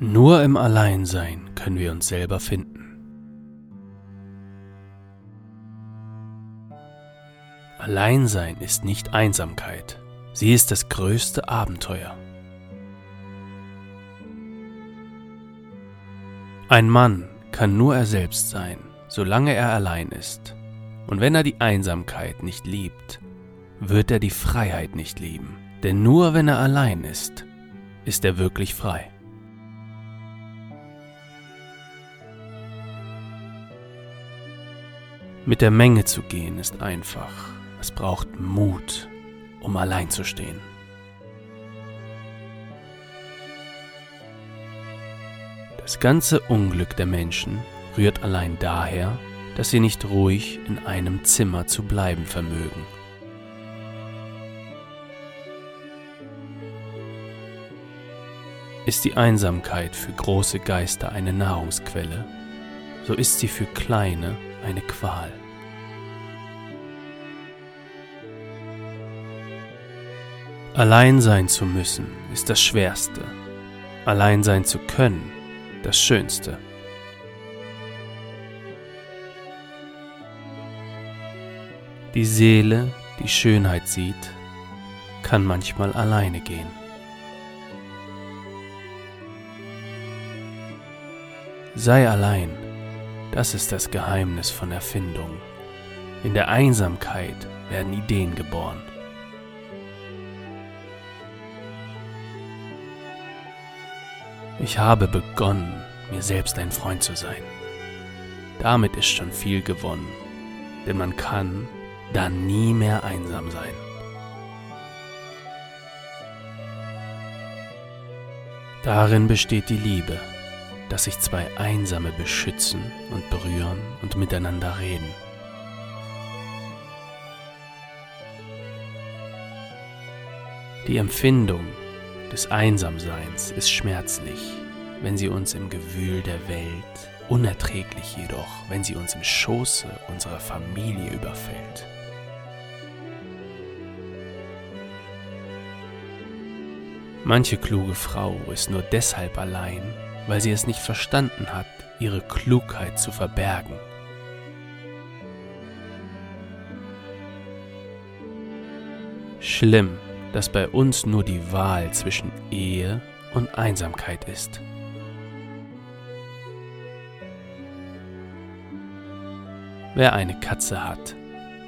Nur im Alleinsein können wir uns selber finden. Alleinsein ist nicht Einsamkeit, sie ist das größte Abenteuer. Ein Mann kann nur er selbst sein, solange er allein ist. Und wenn er die Einsamkeit nicht liebt, wird er die Freiheit nicht lieben. Denn nur wenn er allein ist, ist er wirklich frei. Mit der Menge zu gehen ist einfach. Es braucht Mut, um allein zu stehen. Das ganze Unglück der Menschen rührt allein daher, dass sie nicht ruhig in einem Zimmer zu bleiben vermögen. Ist die Einsamkeit für große Geister eine Nahrungsquelle, so ist sie für kleine eine Qual. Allein sein zu müssen ist das Schwerste, allein sein zu können das Schönste. Die Seele, die Schönheit sieht, kann manchmal alleine gehen. Sei allein, das ist das Geheimnis von Erfindung. In der Einsamkeit werden Ideen geboren. Ich habe begonnen, mir selbst ein Freund zu sein. Damit ist schon viel gewonnen, denn man kann dann nie mehr einsam sein. Darin besteht die Liebe dass sich zwei Einsame beschützen und berühren und miteinander reden. Die Empfindung des Einsamseins ist schmerzlich, wenn sie uns im Gewühl der Welt, unerträglich jedoch, wenn sie uns im Schoße unserer Familie überfällt. Manche kluge Frau ist nur deshalb allein, weil sie es nicht verstanden hat, ihre Klugheit zu verbergen. Schlimm, dass bei uns nur die Wahl zwischen Ehe und Einsamkeit ist. Wer eine Katze hat,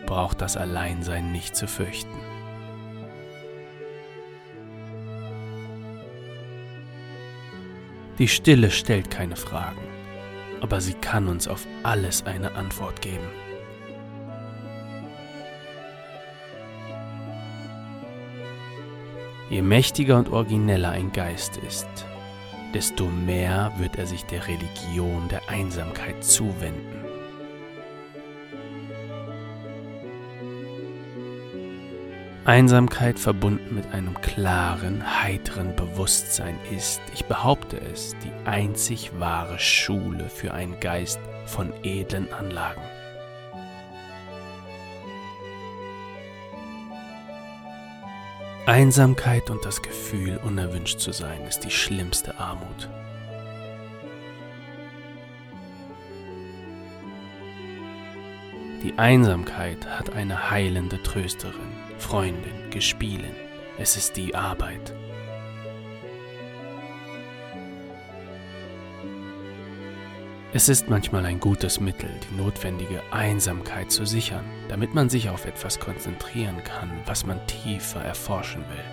braucht das Alleinsein nicht zu fürchten. Die Stille stellt keine Fragen, aber sie kann uns auf alles eine Antwort geben. Je mächtiger und origineller ein Geist ist, desto mehr wird er sich der Religion der Einsamkeit zuwenden. Einsamkeit verbunden mit einem klaren, heiteren Bewusstsein ist, ich behaupte es, die einzig wahre Schule für einen Geist von edlen Anlagen. Einsamkeit und das Gefühl, unerwünscht zu sein, ist die schlimmste Armut. Die Einsamkeit hat eine heilende Trösterin. Freundin, Gespielin, es ist die Arbeit. Es ist manchmal ein gutes Mittel, die notwendige Einsamkeit zu sichern, damit man sich auf etwas konzentrieren kann, was man tiefer erforschen will.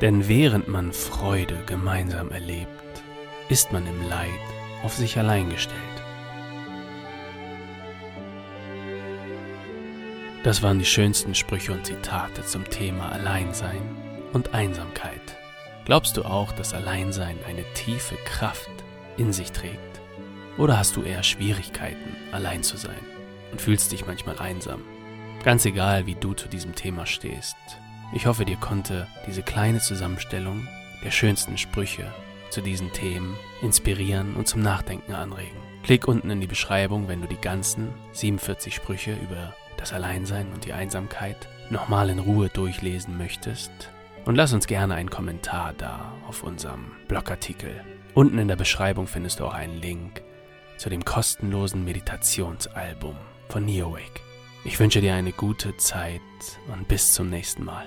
Denn während man Freude gemeinsam erlebt, ist man im Leid auf sich allein gestellt. Das waren die schönsten Sprüche und Zitate zum Thema Alleinsein und Einsamkeit. Glaubst du auch, dass Alleinsein eine tiefe Kraft in sich trägt? Oder hast du eher Schwierigkeiten, allein zu sein und fühlst dich manchmal einsam? Ganz egal, wie du zu diesem Thema stehst. Ich hoffe, dir konnte diese kleine Zusammenstellung der schönsten Sprüche zu diesen Themen inspirieren und zum Nachdenken anregen. Klick unten in die Beschreibung, wenn du die ganzen 47 Sprüche über das Alleinsein und die Einsamkeit nochmal in Ruhe durchlesen möchtest. Und lass uns gerne einen Kommentar da auf unserem Blogartikel. Unten in der Beschreibung findest du auch einen Link zu dem kostenlosen Meditationsalbum von Neowake. Ich wünsche dir eine gute Zeit und bis zum nächsten Mal.